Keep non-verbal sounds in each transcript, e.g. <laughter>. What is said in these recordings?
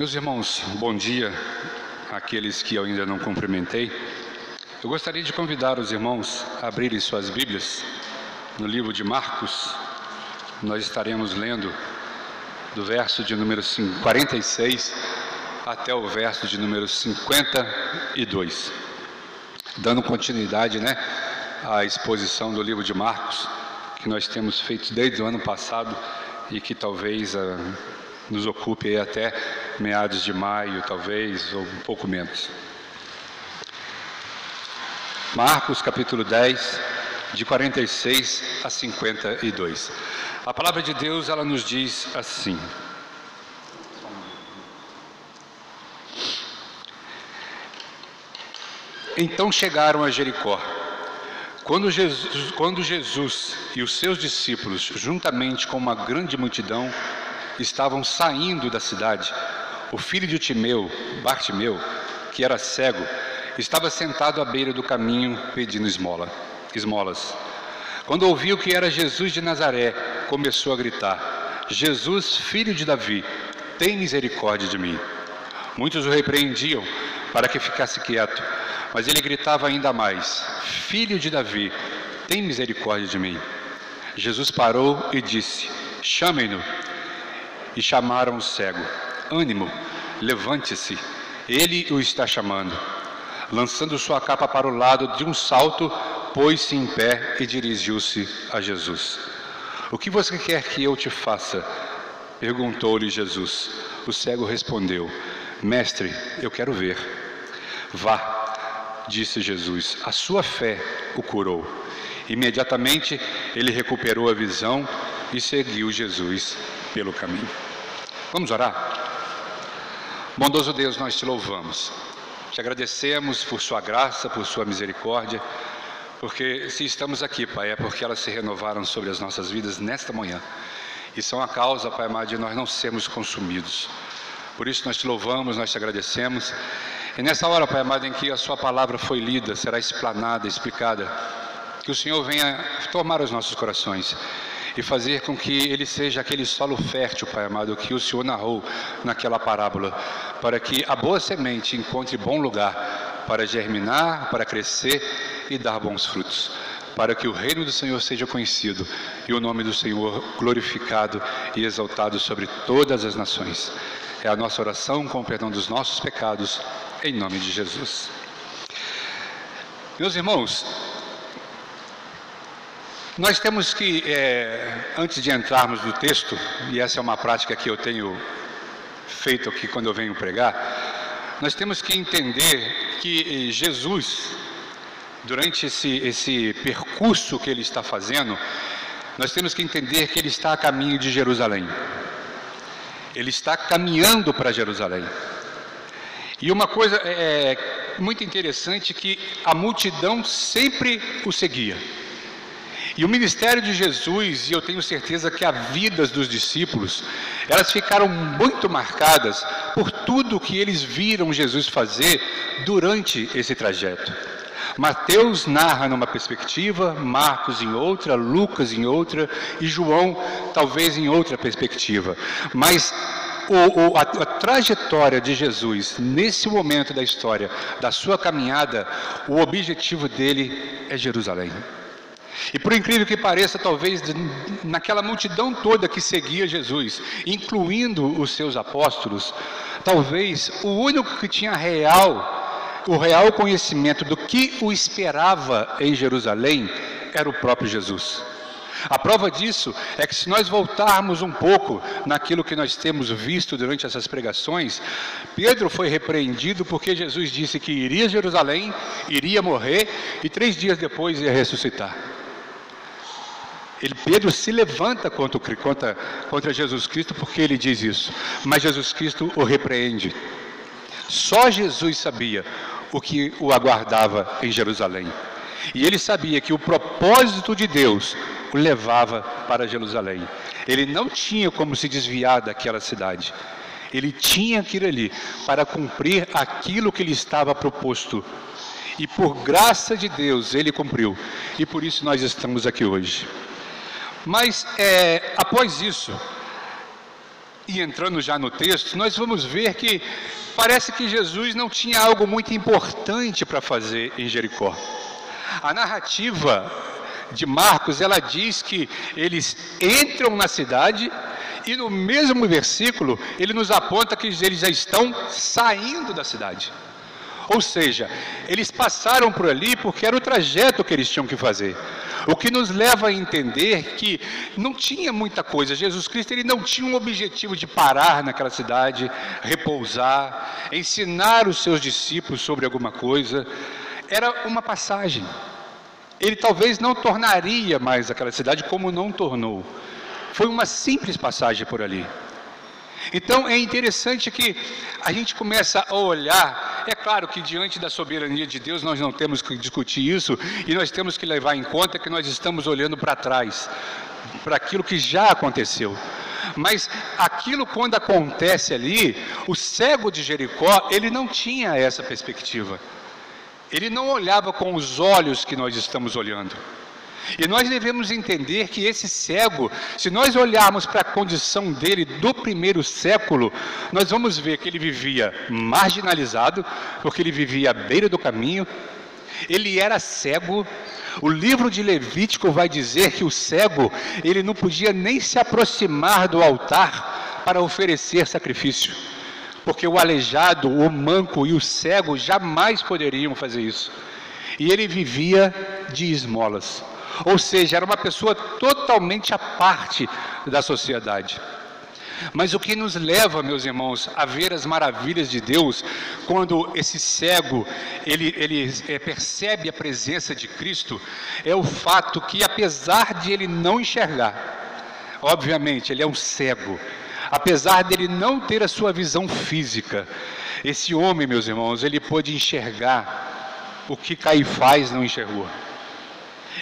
Meus irmãos, bom dia àqueles que eu ainda não cumprimentei. Eu gostaria de convidar os irmãos a abrirem suas Bíblias no livro de Marcos. Nós estaremos lendo do verso de número 46 até o verso de número 52, dando continuidade, né, à exposição do livro de Marcos que nós temos feito desde o ano passado e que talvez uh, nos ocupe até meados de maio, talvez, ou um pouco menos. Marcos capítulo 10, de 46 a 52. A palavra de Deus, ela nos diz assim: Então chegaram a Jericó. Quando Jesus, quando Jesus, e os seus discípulos, juntamente com uma grande multidão, estavam saindo da cidade, o filho de Timeu, Bartimeu, que era cego, estava sentado à beira do caminho pedindo esmola, esmolas. Quando ouviu que era Jesus de Nazaré, começou a gritar: Jesus, filho de Davi, tem misericórdia de mim. Muitos o repreendiam para que ficasse quieto, mas ele gritava ainda mais: Filho de Davi, tem misericórdia de mim. Jesus parou e disse: Chamem-no. E chamaram o cego: Ânimo, levante-se, ele o está chamando. Lançando sua capa para o lado de um salto, pôs-se em pé e dirigiu-se a Jesus. O que você quer que eu te faça? perguntou-lhe Jesus. O cego respondeu: Mestre, eu quero ver. Vá, disse Jesus, a sua fé o curou. Imediatamente ele recuperou a visão e seguiu Jesus pelo caminho. Vamos orar? Bondoso Deus, nós te louvamos. Te agradecemos por sua graça, por sua misericórdia, porque se estamos aqui, Pai, é porque elas se renovaram sobre as nossas vidas nesta manhã. E são a causa, Pai amado, de nós não sermos consumidos. Por isso nós te louvamos, nós te agradecemos. E nessa hora, Pai amado, em que a Sua palavra foi lida, será explanada, explicada, que o Senhor venha tomar os nossos corações e fazer com que ele seja aquele solo fértil, Pai amado, que o Senhor narrou naquela parábola, para que a boa semente encontre bom lugar para germinar, para crescer e dar bons frutos. Para que o reino do Senhor seja conhecido e o nome do Senhor glorificado e exaltado sobre todas as nações. É a nossa oração com o perdão dos nossos pecados, em nome de Jesus. Meus irmãos, nós temos que, é, antes de entrarmos no texto, e essa é uma prática que eu tenho feito aqui quando eu venho pregar, nós temos que entender que Jesus, durante esse, esse percurso que ele está fazendo, nós temos que entender que ele está a caminho de Jerusalém. Ele está caminhando para Jerusalém. E uma coisa é, é muito interessante que a multidão sempre o seguia. E o ministério de Jesus, e eu tenho certeza que as vidas dos discípulos, elas ficaram muito marcadas por tudo que eles viram Jesus fazer durante esse trajeto. Mateus narra numa perspectiva, Marcos em outra, Lucas em outra e João talvez em outra perspectiva. Mas o, o, a, a, trajetória de Jesus nesse momento da história, da sua caminhada, o objetivo dele é Jerusalém. E por incrível que pareça, talvez naquela multidão toda que seguia Jesus, incluindo os seus apóstolos, talvez o único que tinha real, o real conhecimento do que o esperava em Jerusalém era o próprio Jesus. A prova disso é que se nós voltarmos um pouco naquilo que nós temos visto durante essas pregações, Pedro foi repreendido porque Jesus disse que iria a Jerusalém, iria morrer e três dias depois ia ressuscitar. Ele, Pedro se levanta contra, contra, contra Jesus Cristo porque ele diz isso, mas Jesus Cristo o repreende. Só Jesus sabia o que o aguardava em Jerusalém. E ele sabia que o propósito de Deus o levava para Jerusalém. Ele não tinha como se desviar daquela cidade. Ele tinha que ir ali para cumprir aquilo que lhe estava proposto. E por graça de Deus ele cumpriu. E por isso nós estamos aqui hoje. Mas é, após isso, e entrando já no texto, nós vamos ver que parece que Jesus não tinha algo muito importante para fazer em Jericó. A narrativa de Marcos, ela diz que eles entram na cidade e no mesmo versículo ele nos aponta que eles já estão saindo da cidade. Ou seja, eles passaram por ali porque era o trajeto que eles tinham que fazer. O que nos leva a entender que não tinha muita coisa. Jesus Cristo ele não tinha um objetivo de parar naquela cidade, repousar, ensinar os seus discípulos sobre alguma coisa. Era uma passagem. Ele talvez não tornaria mais aquela cidade como não tornou. Foi uma simples passagem por ali. Então é interessante que a gente começa a olhar, é claro que diante da soberania de Deus nós não temos que discutir isso e nós temos que levar em conta que nós estamos olhando para trás, para aquilo que já aconteceu. Mas aquilo quando acontece ali, o cego de Jericó, ele não tinha essa perspectiva. Ele não olhava com os olhos que nós estamos olhando. E nós devemos entender que esse cego, se nós olharmos para a condição dele do primeiro século, nós vamos ver que ele vivia marginalizado, porque ele vivia à beira do caminho, ele era cego. O livro de Levítico vai dizer que o cego, ele não podia nem se aproximar do altar para oferecer sacrifício, porque o aleijado, o manco e o cego jamais poderiam fazer isso. E ele vivia de esmolas. Ou seja, era uma pessoa totalmente à parte da sociedade. Mas o que nos leva, meus irmãos, a ver as maravilhas de Deus, quando esse cego ele, ele é, percebe a presença de Cristo, é o fato que, apesar de ele não enxergar, obviamente ele é um cego, apesar dele não ter a sua visão física, esse homem, meus irmãos, ele pôde enxergar o que Caifás não enxergou.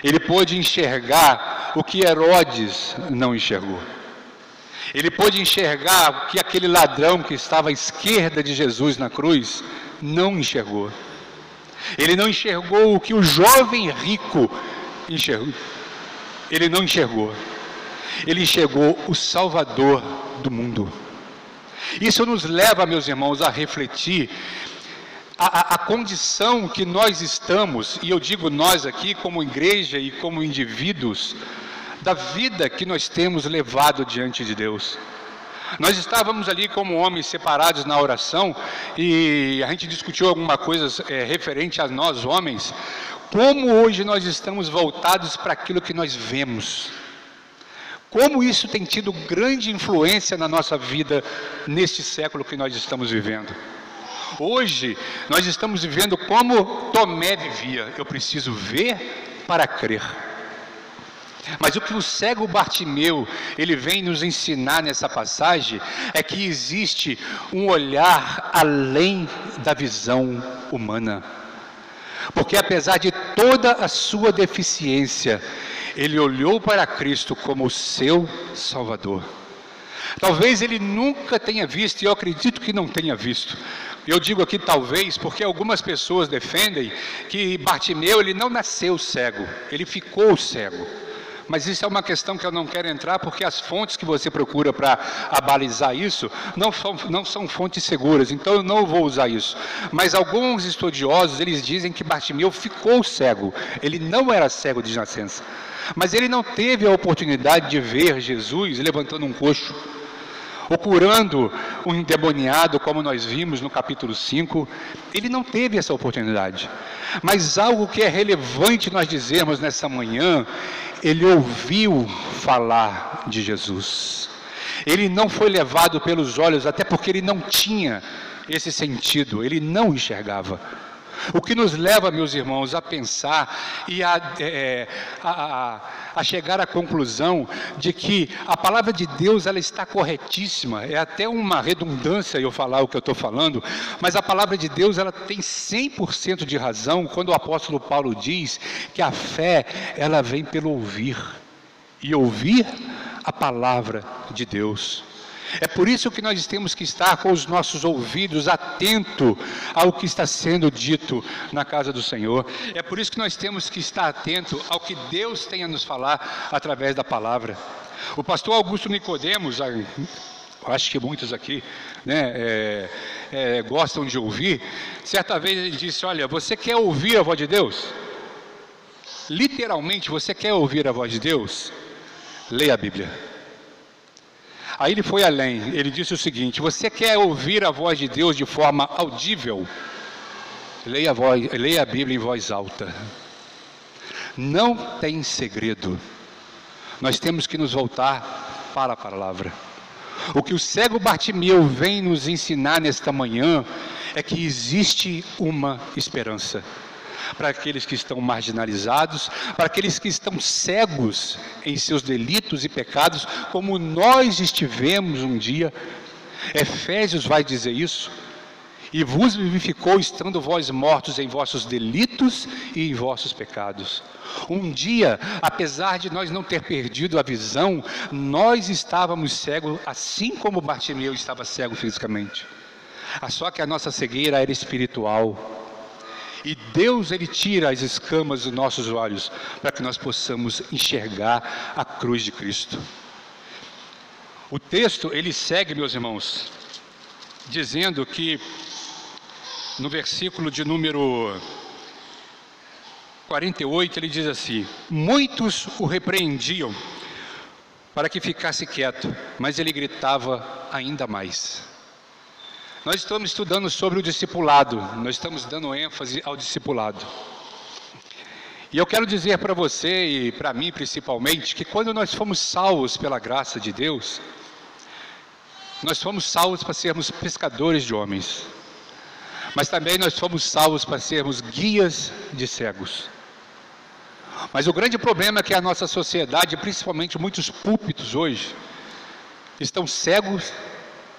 Ele pôde enxergar o que Herodes não enxergou. Ele pôde enxergar o que aquele ladrão que estava à esquerda de Jesus na cruz não enxergou. Ele não enxergou o que o jovem rico enxergou. Ele não enxergou. Ele enxergou o Salvador do mundo. Isso nos leva, meus irmãos, a refletir a, a, condição que nós estamos, e eu digo nós aqui como igreja e como indivíduos, da vida que nós temos levado diante de Deus. Nós estávamos ali como homens separados na oração e a gente discutiu alguma coisa é, referente a nós homens, como hoje nós estamos voltados para aquilo que nós vemos. Como isso tem tido grande influência na nossa vida neste século que nós estamos vivendo. Hoje, nós estamos vivendo como Tomé vivia. Eu preciso ver para crer. Mas o que o cego Bartimeu, ele vem nos ensinar nessa passagem, é que existe um olhar além da visão humana. Porque apesar de toda a sua deficiência, ele olhou para Cristo como o seu Salvador. Talvez ele nunca tenha visto, e eu acredito que não tenha visto, eu digo aqui talvez porque algumas pessoas defendem que Bartimeu ele não nasceu cego, ele ficou cego. Mas isso é uma questão que eu não quero entrar, porque as fontes que você procura para abalizar isso não são, não são fontes seguras, então eu não vou usar isso. Mas alguns estudiosos, eles dizem que Bartimeu ficou cego, ele não era cego de nascença. Mas ele não teve a oportunidade de ver Jesus levantando um coxo ou curando um endemoniado, como nós vimos no capítulo 5, ele não teve essa oportunidade. Mas algo que é relevante nós dizermos nessa manhã, ele ouviu falar de Jesus. Ele não foi levado pelos olhos, até porque ele não tinha esse sentido, ele não enxergava. O que nos leva, meus irmãos, a pensar e a, é, a, a, chegar à conclusão de que a palavra de Deus ela está corretíssima. É até uma redundância eu falar o que eu estou falando, mas a palavra de Deus ela tem 100% de razão quando o apóstolo Paulo diz que a fé ela vem pelo ouvir e ouvir a palavra de Deus. É por isso que nós temos que estar com os nossos ouvidos atentos ao que está sendo dito na casa do Senhor. É por isso que nós temos que estar atento ao que Deus tem a nos falar através da palavra. O pastor Augusto Nicodemos, acho que muitos aqui né, é, é, gostam de ouvir. Certa vez ele disse: Olha, você quer ouvir a voz de Deus? Literalmente, você quer ouvir a voz de Deus? Leia a Bíblia. Aí ele foi além, ele disse o seguinte: Você quer ouvir a voz de Deus de forma audível? Leia a, voz, leia a Bíblia em voz alta. Não tem segredo. Nós temos que nos voltar para a palavra. O que o cego Bartimeu vem nos ensinar nesta manhã é que existe uma esperança para aqueles que estão marginalizados, para aqueles que estão cegos em seus delitos e pecados, como nós estivemos um dia. Efésios vai dizer isso e vos vivificou, estando vós mortos em vossos delitos e em vossos pecados. Um dia, apesar de nós não ter perdido a visão, nós estávamos cegos, assim como Bartimeu estava cego fisicamente. Ah, só que a nossa cegueira era espiritual. E Deus ele tira as escamas dos nossos olhos para que nós possamos enxergar a cruz de Cristo. O texto ele segue, meus irmãos, dizendo que no versículo de número 48, ele diz assim: Muitos o repreendiam para que ficasse quieto, mas ele gritava ainda mais. Nós estamos estudando sobre o discipulado, nós estamos dando ênfase ao discipulado. E eu quero dizer para você e para mim principalmente que quando nós fomos salvos pela graça de Deus, nós fomos salvos para sermos pescadores de homens mas também nós fomos salvos para sermos guias de cegos. Mas o grande problema é que a nossa sociedade, principalmente muitos púlpitos hoje, estão cegos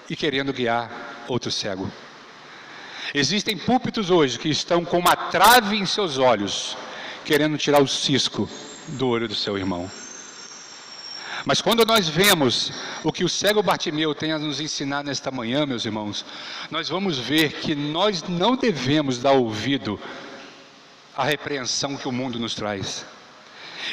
e querendo guiar outro cego. Existem púlpitos hoje que estão com uma trave em seus olhos, querendo tirar o cisco do olho do seu irmão. Mas quando nós vemos o que o cego Bartimeu tem a nos ensinar nesta manhã, meus irmãos, nós vamos ver que nós não devemos dar ouvido à repreensão que o mundo nos traz.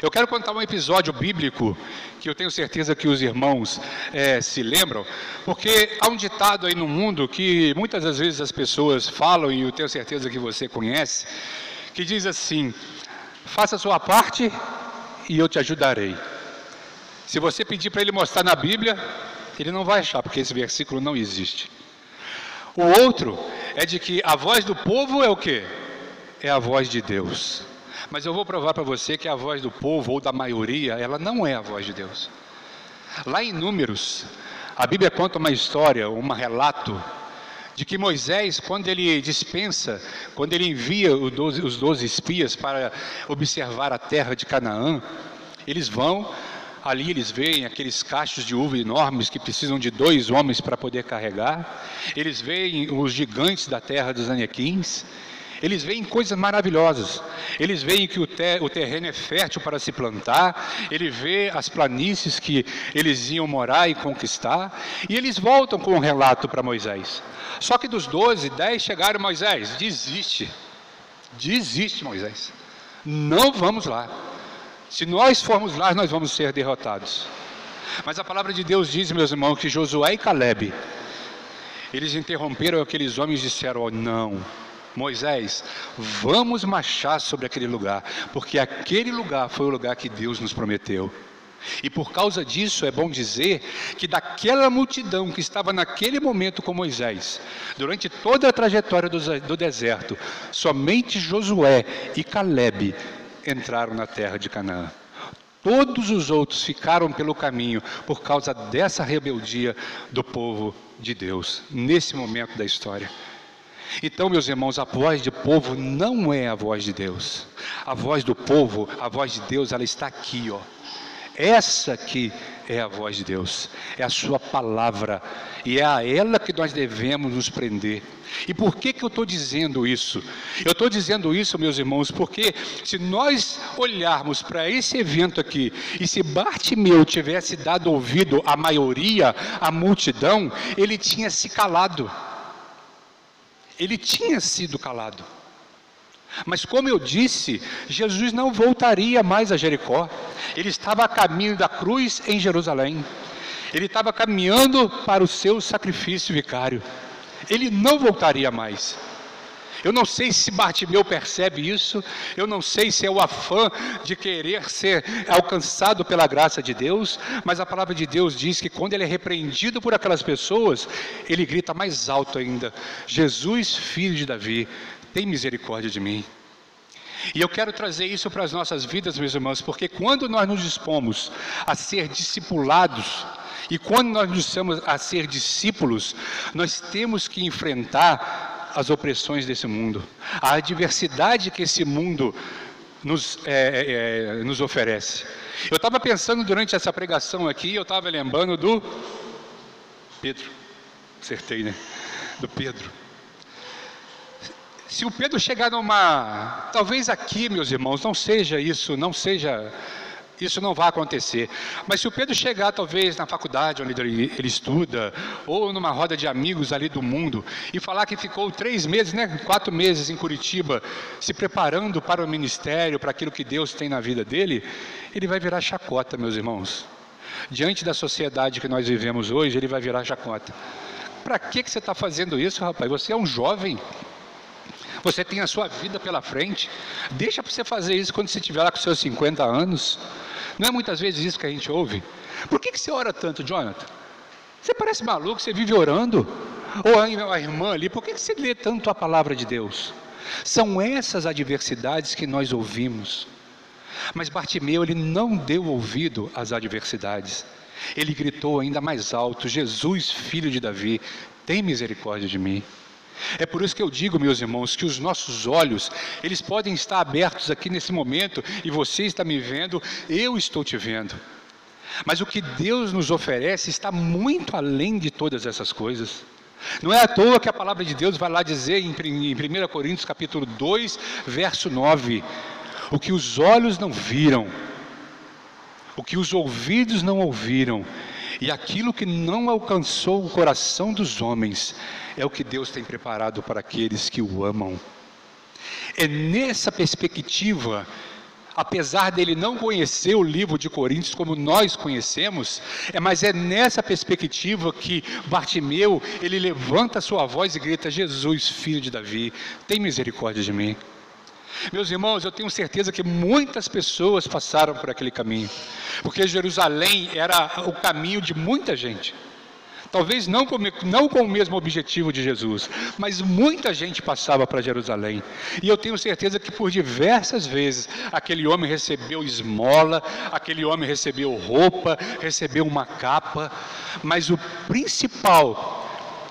Eu quero contar um episódio bíblico que eu tenho certeza que os irmãos é, se lembram, porque há um ditado aí no mundo que muitas das vezes as pessoas falam, e eu tenho certeza que você conhece, que diz assim: faça a sua parte e eu te ajudarei. Se você pedir para ele mostrar na Bíblia, ele não vai achar, porque esse versículo não existe. O outro é de que a voz do povo é o que? É a voz de Deus. Mas eu vou provar para você que a voz do povo ou da maioria, ela não é a voz de Deus. Lá em Números, a Bíblia conta uma história, um relato de que Moisés, quando ele dispensa, quando ele envia os doze espias para observar a terra de Canaã, eles vão, Ali eles veem aqueles cachos de uva enormes que precisam de dois homens para poder carregar. Eles veem os gigantes da terra dos anequins. Eles veem coisas maravilhosas. Eles veem que o, ter, o, terreno é fértil para se plantar. Ele vê as planícies que eles iam morar e conquistar. E eles voltam com um relato para Moisés. Só que dos doze, dez chegaram Moisés. Desiste. Desiste, Moisés. Não vamos lá. Se nós formos lá, nós vamos ser derrotados. Mas a palavra de Deus diz, meus irmãos, que Josué e Caleb, eles interromperam aqueles homens e disseram: oh, Não, Moisés, vamos marchar sobre aquele lugar, porque aquele lugar foi o lugar que Deus nos prometeu. E por causa disso é bom dizer que daquela multidão que estava naquele momento com Moisés, durante toda a trajetória do, deserto, somente Josué e Caleb entraram na terra de Canaã. Todos os outros ficaram pelo caminho por causa dessa rebeldia do povo de Deus, nesse momento da história. Então, meus irmãos, a voz do povo não é a voz de Deus. A voz do povo, a voz de Deus, ela está aqui, ó. Essa aqui é a voz de Deus, é a sua palavra, e é a ela que nós devemos nos prender. E por que, que eu estou dizendo isso? Eu estou dizendo isso, meus irmãos, porque se nós olharmos para esse evento aqui, e se Bartimeu tivesse dado ouvido à maioria, à multidão, ele tinha se calado. Ele tinha sido calado. Mas como eu disse, Jesus não voltaria mais a Jericó. Ele estava a caminho da cruz em Jerusalém. Ele estava caminhando para o seu sacrifício vicário. Ele não voltaria mais. Eu não sei se Bartimeu percebe isso, eu não sei se é o afã de querer ser alcançado pela graça de Deus, mas a palavra de Deus diz que quando ele é repreendido por aquelas pessoas, ele grita mais alto ainda: Jesus, filho de Davi, tem misericórdia de mim. E eu quero trazer isso para as nossas vidas, meus irmãos, porque quando nós nos dispomos a ser discipulados, e quando nós nos dispomos a ser discípulos, nós temos que enfrentar as opressões desse mundo, a adversidade que esse mundo nos, é, é, nos oferece. Eu estava pensando durante essa pregação aqui, eu estava lembrando do Pedro, acertei, né? Do Pedro. Se o Pedro chegar numa. Talvez aqui, meus irmãos, não seja isso, não seja. Isso não vai acontecer. Mas se o Pedro chegar, talvez, na faculdade onde ele, estuda, ou numa roda de amigos ali do mundo, e falar que ficou três meses, né, quatro meses em Curitiba, se preparando para o ministério, para aquilo que Deus tem na vida dele, ele vai virar chacota, meus irmãos. Diante da sociedade que nós vivemos hoje, ele vai virar chacota. Para que, que você está fazendo isso, rapaz? Você é um jovem. Você tem a sua vida pela frente. Deixa para você fazer isso quando você estiver lá com seus 50 anos. Não é muitas vezes isso que a gente ouve? Por que, que você ora tanto, Jonathan? Você parece maluco, você vive orando. Ou a irmã ali, por que, que você lê tanto a palavra de Deus? São essas adversidades que nós ouvimos. Mas Bartimeu, ele não deu ouvido às adversidades. Ele gritou ainda mais alto: Jesus, filho de Davi, tem misericórdia de mim. É por isso que eu digo, meus irmãos, que os nossos olhos, eles podem estar abertos aqui nesse momento e você está me vendo, eu estou te vendo. Mas o que Deus nos oferece está muito além de todas essas coisas. Não é à toa que a palavra de Deus vai lá dizer em 1 Coríntios capítulo 2, verso 9, o que os olhos não viram, o que os ouvidos não ouviram, e aquilo que não alcançou o coração dos homens, é o que Deus tem preparado para aqueles que o amam. É nessa perspectiva, apesar dele não conhecer o livro de Coríntios como nós conhecemos, é, mas é nessa perspectiva que Bartimeu, ele levanta sua voz e grita: Jesus, filho de Davi, tem misericórdia de mim. Meus irmãos, eu tenho certeza que muitas pessoas passaram por aquele caminho, porque Jerusalém era o caminho de muita gente. Talvez não com, não com o mesmo objetivo de Jesus, mas muita gente passava para Jerusalém. E eu tenho certeza que por diversas vezes aquele homem recebeu esmola, aquele homem recebeu roupa, recebeu uma capa, mas o principal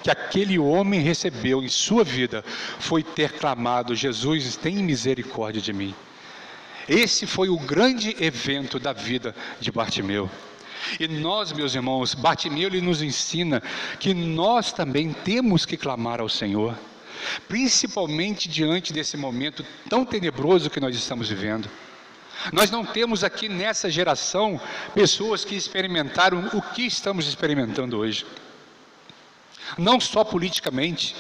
que aquele homem recebeu em sua vida foi ter clamado: Jesus, tem misericórdia de mim. Esse foi o grande evento da vida de Bartimeu. E nós, meus irmãos, Bartimeu ele nos ensina que nós também temos que clamar ao Senhor, principalmente diante desse momento tão tenebroso que nós estamos vivendo. Nós não temos aqui nessa geração pessoas que experimentaram o que estamos experimentando hoje. Não só politicamente,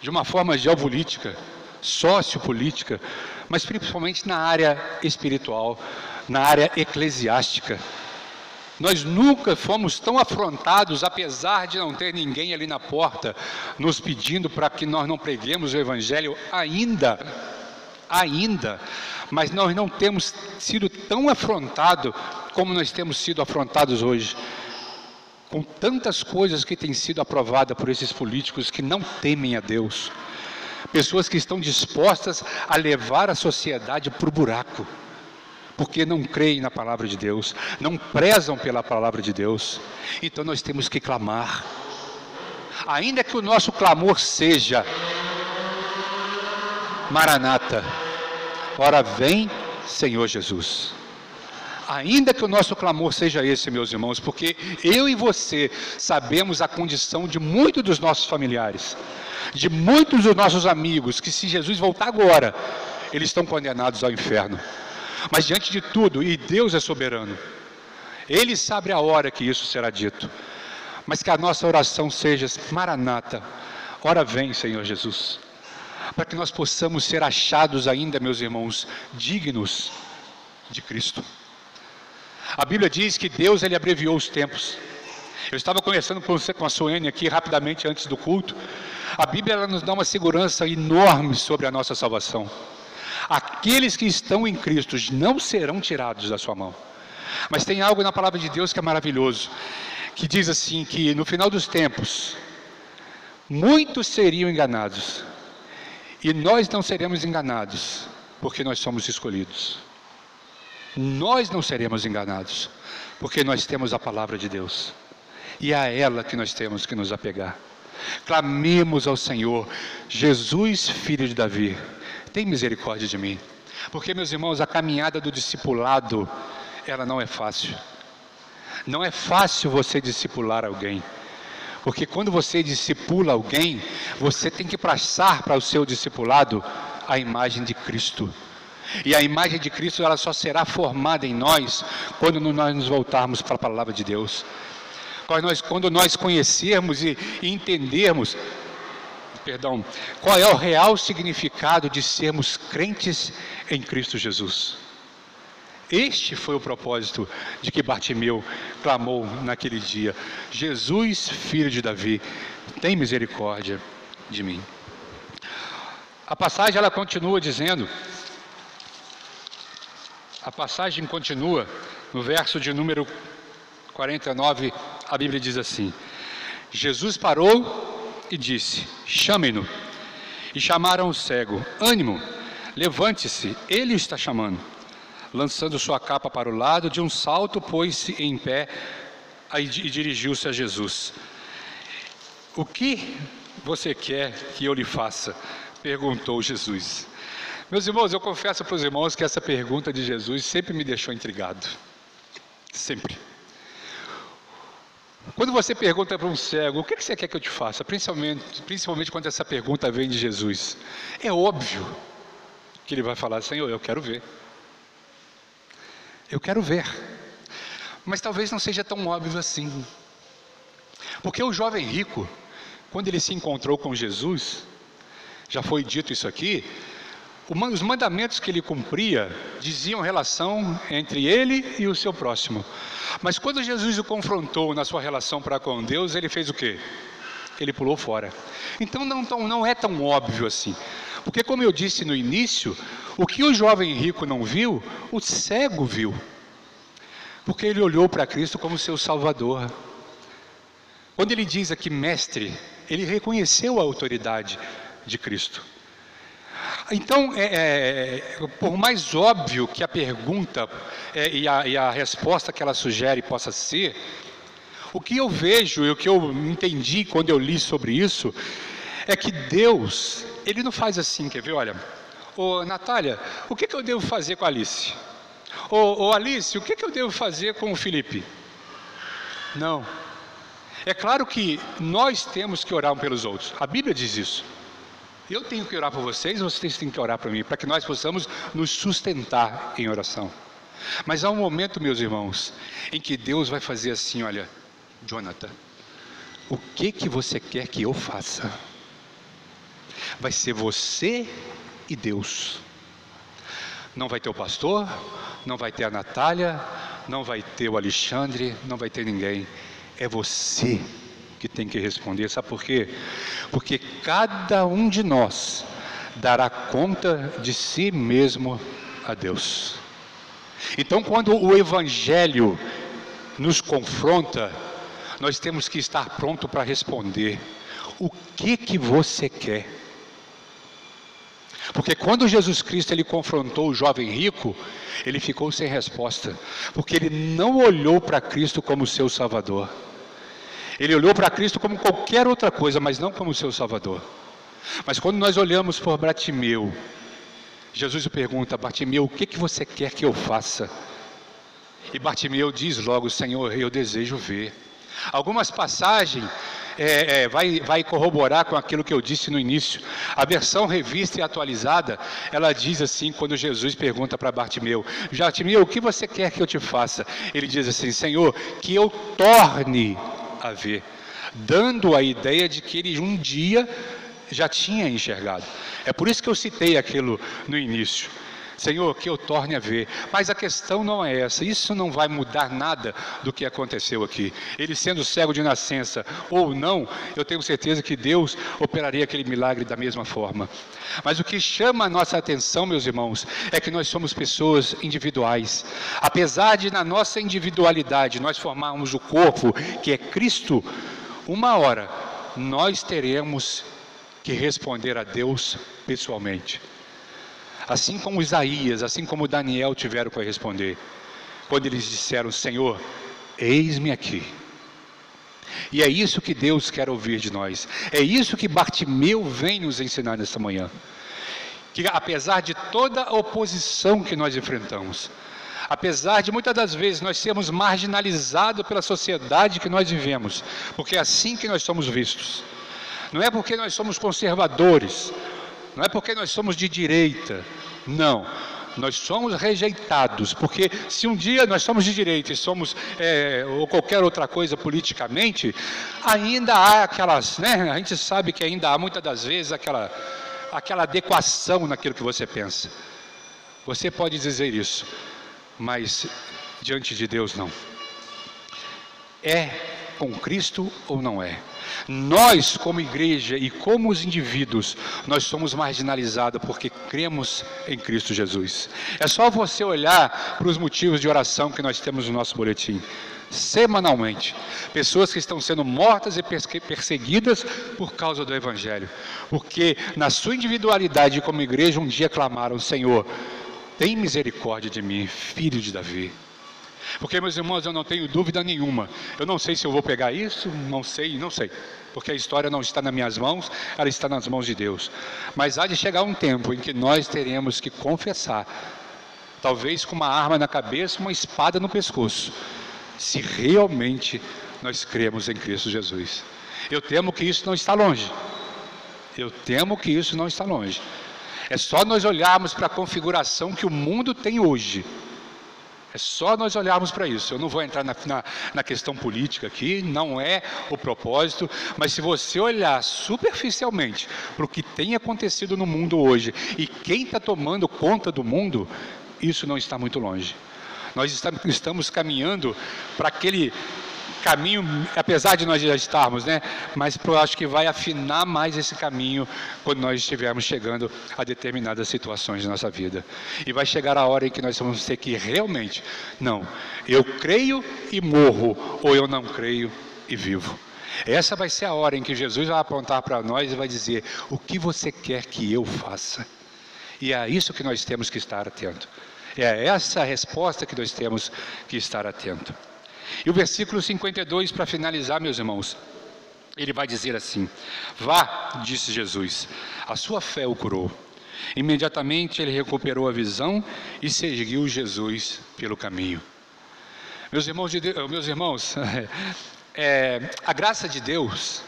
de uma forma geopolítica, sociopolítica, mas principalmente na área espiritual, na área eclesiástica. Nós nunca fomos tão afrontados, apesar de não ter ninguém ali na porta nos pedindo para que nós não preguemos o Evangelho ainda, ainda, mas nós não temos sido tão afrontados como nós temos sido afrontados hoje, com tantas coisas que têm sido aprovadas por esses políticos que não temem a Deus, pessoas que estão dispostas a levar a sociedade para o buraco porque não creem na palavra de Deus, não prezam pela palavra de Deus. Então nós temos que clamar, ainda que o nosso clamor seja: Maranata, ora vem, Senhor Jesus. Ainda que o nosso clamor seja esse, meus irmãos, porque eu e você sabemos a condição de muitos dos nossos familiares, de muitos dos nossos amigos, que se Jesus voltar agora, eles estão condenados ao inferno. Mas diante de tudo, e Deus é soberano, Ele sabe a hora que isso será dito. Mas que a nossa oração seja: Maranata, ora vem, Senhor Jesus. Para que nós possamos ser achados ainda, meus irmãos, dignos de Cristo. A Bíblia diz que Deus ele abreviou os tempos. Eu estava conversando com, você, com a Suene aqui rapidamente antes do culto. A Bíblia ela nos dá uma segurança enorme sobre a nossa salvação. Aqueles que estão em Cristo não serão tirados da sua mão. Mas tem algo na palavra de Deus que é maravilhoso, que diz assim que no final dos tempos muitos seriam enganados. E nós não seremos enganados, porque nós somos escolhidos. Nós não seremos enganados, porque nós temos a palavra de Deus. E é a ela que nós temos que nos apegar. Clamemos ao Senhor, Jesus, filho de Davi, tem misericórdia de mim. Porque, meus irmãos, a caminhada do discipulado, ela não é fácil. Não é fácil você discipular alguém. Porque quando você discipula alguém, você tem que passar para o seu discipulado a imagem de Cristo. E a imagem de Cristo ela só será formada em nós quando nós nos voltarmos para a palavra de Deus. Quando nós, quando nós conhecermos e, entendermos, perdão, qual é o real significado de sermos crentes em Cristo Jesus. Este foi o propósito de que Bartimeu clamou naquele dia: Jesus, filho de Davi, tem misericórdia de mim. A passagem ela continua dizendo, a passagem continua no verso de número 49, a Bíblia diz assim: Jesus parou e disse: Chamem-no. E chamaram o cego: Ânimo, levante-se, ele está chamando lançando sua capa para o lado, de um salto pôs-se em pé e dirigiu-se a Jesus. O que você quer que eu lhe faça? perguntou Jesus. Meus irmãos, eu confesso para os irmãos que essa pergunta de Jesus sempre me deixou intrigado. Sempre. Quando você pergunta para um cego, o que você quer que eu te faça? Principalmente, principalmente quando essa pergunta vem de Jesus. É óbvio que ele vai falar, Senhor, eu quero ver. Eu quero ver. Mas talvez não seja tão óbvio assim. Porque o jovem rico, quando ele se encontrou com Jesus, já foi dito isso aqui, os mandamentos que ele cumpria diziam relação entre ele e o seu próximo. Mas quando Jesus o confrontou na sua relação para com Deus, ele fez o quê? Ele pulou fora. Então não, não é tão óbvio assim. Porque, como eu disse no início, o que o jovem rico não viu, o cego viu. Porque ele olhou para Cristo como seu Salvador. Quando ele diz aqui mestre, ele reconheceu a autoridade de Cristo. Então, é, é, por mais óbvio que a pergunta é, e, a, e a resposta que ela sugere possa ser, o que eu vejo e o que eu entendi quando eu li sobre isso é que Deus, Ele não faz assim, quer ver? Olha, ô Natália, o que, que eu devo fazer com a Alice? Ô, ô Alice, o que, que eu devo fazer com o Felipe? Não. É claro que nós temos que orar um pelos outros. A Bíblia diz isso. Eu tenho que orar por vocês, vocês têm que orar por mim, para que nós possamos nos sustentar em oração. Mas há um momento, meus irmãos, em que Deus vai fazer assim, olha, Jonathan, o que que você quer que eu faça? vai ser você e Deus. Não vai ter o pastor, não vai ter a Natália, não vai ter o Alexandre, não vai ter ninguém. É você que tem que responder. Sabe por quê? Porque cada um de nós dará conta de si mesmo a Deus. Então, quando o Evangelho nos confronta, nós temos que estar pronto para responder: o que que você quer? Porque quando Jesus Cristo ele confrontou o jovem rico, ele ficou sem resposta, porque ele não olhou para Cristo como seu Salvador. Ele olhou para Cristo como qualquer outra coisa, mas não como seu Salvador. Mas quando nós olhamos por Bartimeu, Jesus pergunta: Bartimeu, o que, que você quer que eu faça? E Bartimeu diz logo: Senhor, eu desejo ver. Algumas passagens é, é, vai, vai corroborar com aquilo que eu disse no início. A versão revista e atualizada, ela diz assim, quando Jesus pergunta para Bartimeu, Bartimeu, o que você quer que eu te faça? Ele diz assim, Senhor, que eu torne a ver, dando a ideia de que ele um dia já tinha enxergado. É por isso que eu citei aquilo no início. Senhor, que eu torne a ver. Mas a questão não é essa. Isso não vai mudar nada do que aconteceu aqui. Ele sendo cego de nascença ou não, eu tenho certeza que Deus operaria aquele milagre da mesma forma. Mas o que chama a nossa atenção, meus irmãos, é que nós somos pessoas individuais. Apesar de na nossa individualidade nós formarmos o corpo que é Cristo, uma hora nós teremos que responder a Deus pessoalmente. Assim como Isaías, assim como Daniel tiveram que responder, quando eles disseram: Senhor, eis-me aqui. E é isso que Deus quer ouvir de nós. É isso que Bartimeu vem nos ensinar nesta manhã. Que apesar de toda a oposição que nós enfrentamos, apesar de muitas das vezes nós sermos marginalizados pela sociedade que nós vivemos, porque é assim que nós somos vistos. Não é porque nós somos conservadores, não é porque nós somos de direita, não. Nós somos rejeitados, porque se um dia nós somos de direita e somos é, ou qualquer outra coisa politicamente, ainda há aquelas, né? A gente sabe que ainda há muitas das vezes aquela, aquela adequação naquilo que você pensa. Você pode dizer isso, mas diante de Deus não. É com Cristo ou não é? Nós, como igreja e como os indivíduos, nós somos marginalizados porque cremos em Cristo Jesus. É só você olhar para os motivos de oração que nós temos no nosso boletim. Semanalmente, pessoas que estão sendo mortas e perseguidas por causa do Evangelho, porque na sua individualidade, como igreja, um dia clamaram: Senhor, tem misericórdia de mim, filho de Davi. Porque, meus irmãos, eu não tenho dúvida nenhuma. Eu não sei se eu vou pegar isso, não sei, não sei. Porque a história não está nas minhas mãos, ela está nas mãos de Deus. Mas há de chegar um tempo em que nós teremos que confessar, talvez com uma arma na cabeça, uma espada no pescoço, se realmente nós cremos em Cristo Jesus. Eu temo que isso não está longe. Eu temo que isso não está longe. É só nós olharmos para a configuração que o mundo tem hoje é só nós olharmos para isso. Eu não vou entrar na, na, na, questão política aqui, não é o propósito, mas se você olhar superficialmente para o que tem acontecido no mundo hoje e quem está tomando conta do mundo, isso não está muito longe. Nós estamos caminhando para aquele caminho, apesar de nós já estarmos, né? Mas eu acho que vai afinar mais esse caminho quando nós estivermos chegando a determinadas situações da nossa vida. E vai chegar a hora em que nós vamos ter que realmente, não, eu creio e morro, ou eu não creio e vivo. Essa vai ser a hora em que Jesus vai apontar para nós e vai dizer: O que você quer que eu faça? E é isso que nós temos que estar atento. É essa a resposta que nós temos que estar atento. E o versículo 52, para finalizar, meus irmãos, ele vai dizer assim: Vá, disse Jesus, a sua fé o curou. Imediatamente ele recuperou a visão e seguiu Jesus pelo caminho. Meus irmãos, de Deus, meus irmãos <laughs> é, a graça de Deus,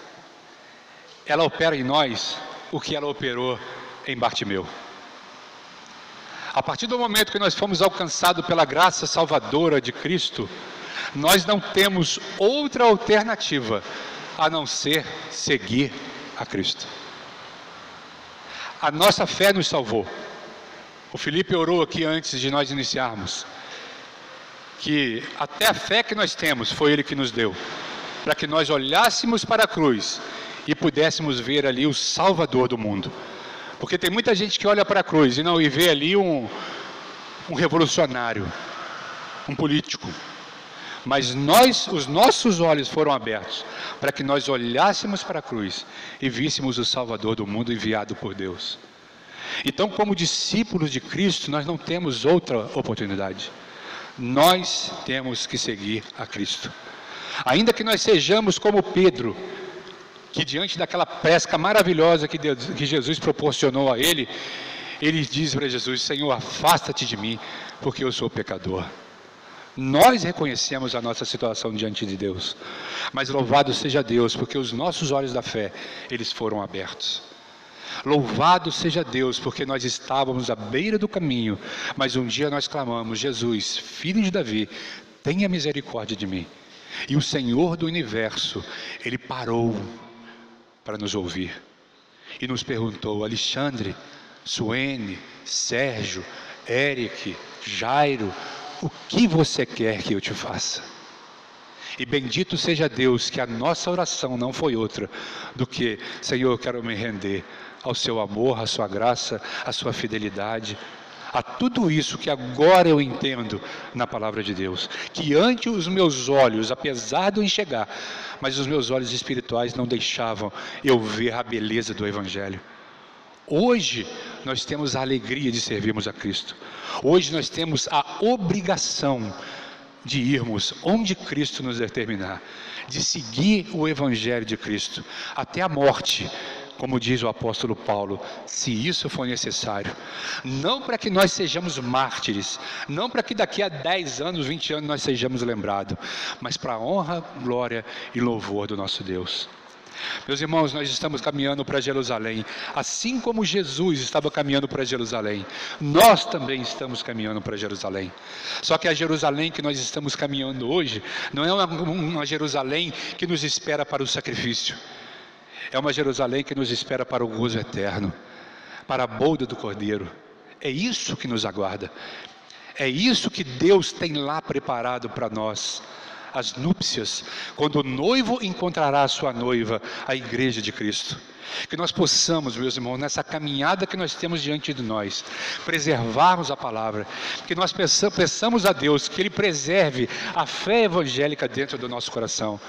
ela opera em nós o que ela operou em Bartimeu. A partir do momento que nós fomos alcançados pela graça salvadora de Cristo, nós não temos outra alternativa a não ser seguir a Cristo. A nossa fé nos salvou. O Felipe orou aqui antes de nós iniciarmos. Que até a fé que nós temos foi Ele que nos deu. Para que nós olhássemos para a cruz e pudéssemos ver ali o Salvador do mundo. Porque tem muita gente que olha para a cruz e não e vê ali um, um revolucionário, um político, mas nós, os nossos olhos foram abertos para que nós olhássemos para a cruz e víssemos o Salvador do mundo enviado por Deus. Então, como discípulos de Cristo, nós não temos outra oportunidade. Nós temos que seguir a Cristo. Ainda que nós sejamos como Pedro, que diante daquela pesca maravilhosa que, Deus, que Jesus proporcionou a ele, ele diz para Jesus: Senhor, afasta-te de mim, porque eu sou pecador. Nós reconhecemos a nossa situação diante de Deus. Mas louvado seja Deus, porque os nossos olhos da fé, eles foram abertos. Louvado seja Deus, porque nós estávamos à beira do caminho, mas um dia nós clamamos: Jesus, filho de Davi, tenha misericórdia de mim. E o Senhor do universo, ele parou para nos ouvir e nos perguntou: Alexandre, Suene, Sérgio, Eric, Jairo, o que você quer que eu te faça? E bendito seja Deus que a nossa oração não foi outra do que, Senhor, eu quero me render ao seu amor, à sua graça, à sua fidelidade, a tudo isso que agora eu entendo na palavra de Deus, que ante os meus olhos, apesar de eu enxergar, mas os meus olhos espirituais não deixavam eu ver a beleza do Evangelho. Hoje nós temos a alegria de servirmos a Cristo. Hoje nós temos a obrigação de irmos onde Cristo nos determinar, de seguir o Evangelho de Cristo até a morte, como diz o apóstolo Paulo, se isso for necessário. Não para que nós sejamos mártires, não para que daqui a 10 anos, 20 anos nós sejamos lembrados, mas para a honra, glória e louvor do nosso Deus. Meus irmãos, nós estamos caminhando para Jerusalém, assim como Jesus estava caminhando para Jerusalém, nós também estamos caminhando para Jerusalém. Só que a Jerusalém que nós estamos caminhando hoje não é uma, uma Jerusalém que nos espera para o sacrifício. É uma Jerusalém que nos espera para o gozo eterno, para a bolda do Cordeiro. É isso que nos aguarda. É isso que Deus tem lá preparado para nós. As núpcias, quando o noivo encontrará a sua noiva, a igreja de Cristo. Que nós possamos, meus irmãos, nessa caminhada que nós temos diante de nós, preservarmos a palavra, que nós peçamos a Deus que Ele preserve a fé evangélica dentro do nosso coração,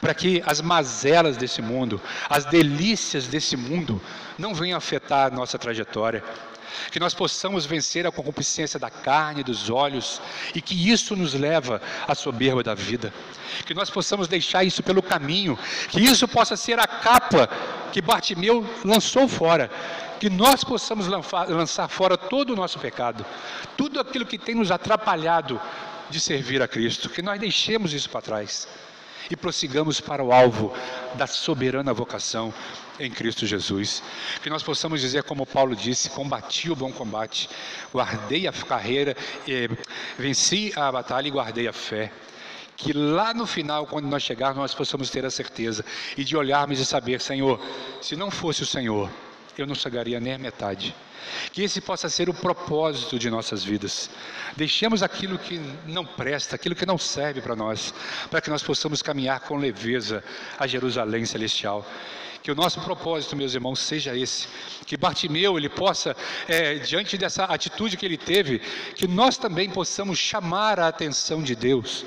para que as mazelas desse mundo, as delícias desse mundo, não venham afetar a nossa trajetória que nós possamos vencer a concupiscência da carne, dos olhos, e que isso nos leva à soberba da vida. Que nós possamos deixar isso pelo caminho, que isso possa ser a capa que Bartimeu lançou fora, que nós possamos lançar fora todo o nosso pecado, tudo aquilo que tem nos atrapalhado de servir a Cristo, que nós deixemos isso para trás e prossigamos para o alvo da soberana vocação em Cristo Jesus. Que nós possamos dizer, como Paulo disse: combati o bom combate, guardei a carreira, venci a batalha e guardei a fé. Que lá no final, quando nós chegarmos, nós possamos ter a certeza e de olharmos e saber: Senhor, se não fosse o Senhor, eu não chegaria nem a metade. Que esse possa ser o propósito de nossas vidas. Deixemos aquilo que não presta, aquilo que não serve para nós, para que nós possamos caminhar com leveza a Jerusalém celestial. Que o nosso propósito, meus irmãos, seja esse. Que Bartimeu ele possa, é, diante dessa atitude que ele teve, que nós também possamos chamar a atenção de Deus,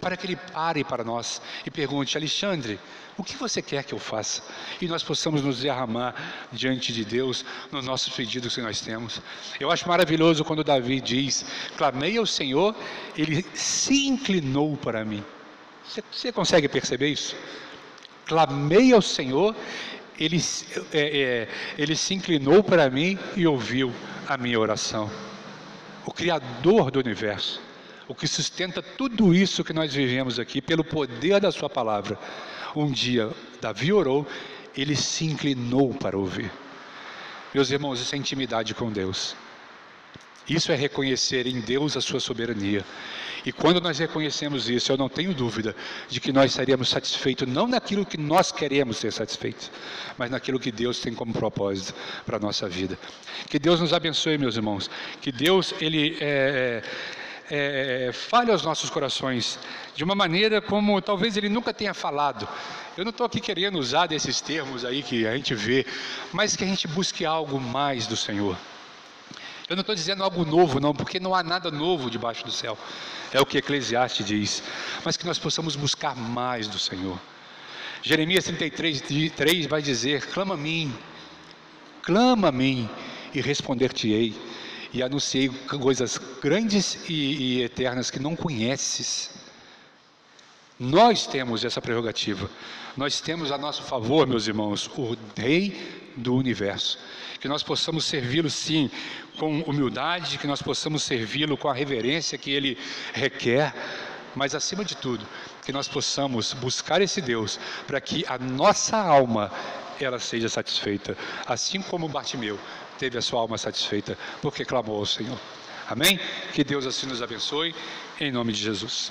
para que ele pare para nós e pergunte: Alexandre, o que você quer que eu faça? E nós possamos nos derramar diante de Deus nos nossos pedidos que nós temos. Eu acho maravilhoso quando Davi diz: Clamei ao Senhor, ele se inclinou para mim. Você, você consegue perceber isso? Clamei ao Senhor, ele, é, é, ele se inclinou para mim e ouviu a minha oração. O Criador do universo, o que sustenta tudo isso que nós vivemos aqui, pelo poder da Sua palavra, um dia, Davi orou, ele se inclinou para ouvir. Meus irmãos, isso é intimidade com Deus. Isso é reconhecer em Deus a sua soberania. E quando nós reconhecemos isso, eu não tenho dúvida de que nós estaríamos satisfeitos, não naquilo que nós queremos ser satisfeitos, mas naquilo que Deus tem como propósito para a nossa vida. Que Deus nos abençoe, meus irmãos. Que Deus, Ele é, é, fale aos nossos corações de uma maneira como talvez ele nunca tenha falado. Eu não estou aqui querendo usar desses termos aí que a gente vê, mas que a gente busque algo mais do Senhor. Eu não estou dizendo algo novo, não, porque não há nada novo debaixo do céu. É o que Eclesiastes diz. Mas que nós possamos buscar mais do Senhor. Jeremias 33, 3 vai dizer: clama a mim, clama a mim, e responder-te-ei e anunciei coisas grandes e, e eternas que não conheces. Nós temos essa prerrogativa. Nós temos a nosso favor, meus irmãos, o Rei do universo. Que nós possamos servi-lo, sim, com humildade, que nós possamos servi-lo com a reverência que ele requer, mas acima de tudo, que nós possamos buscar esse Deus para que a nossa alma ela seja satisfeita, assim como Bartimeu teve a sua alma satisfeita, porque clamou ao Senhor. Amém? Que Deus assim nos abençoe, em nome de Jesus.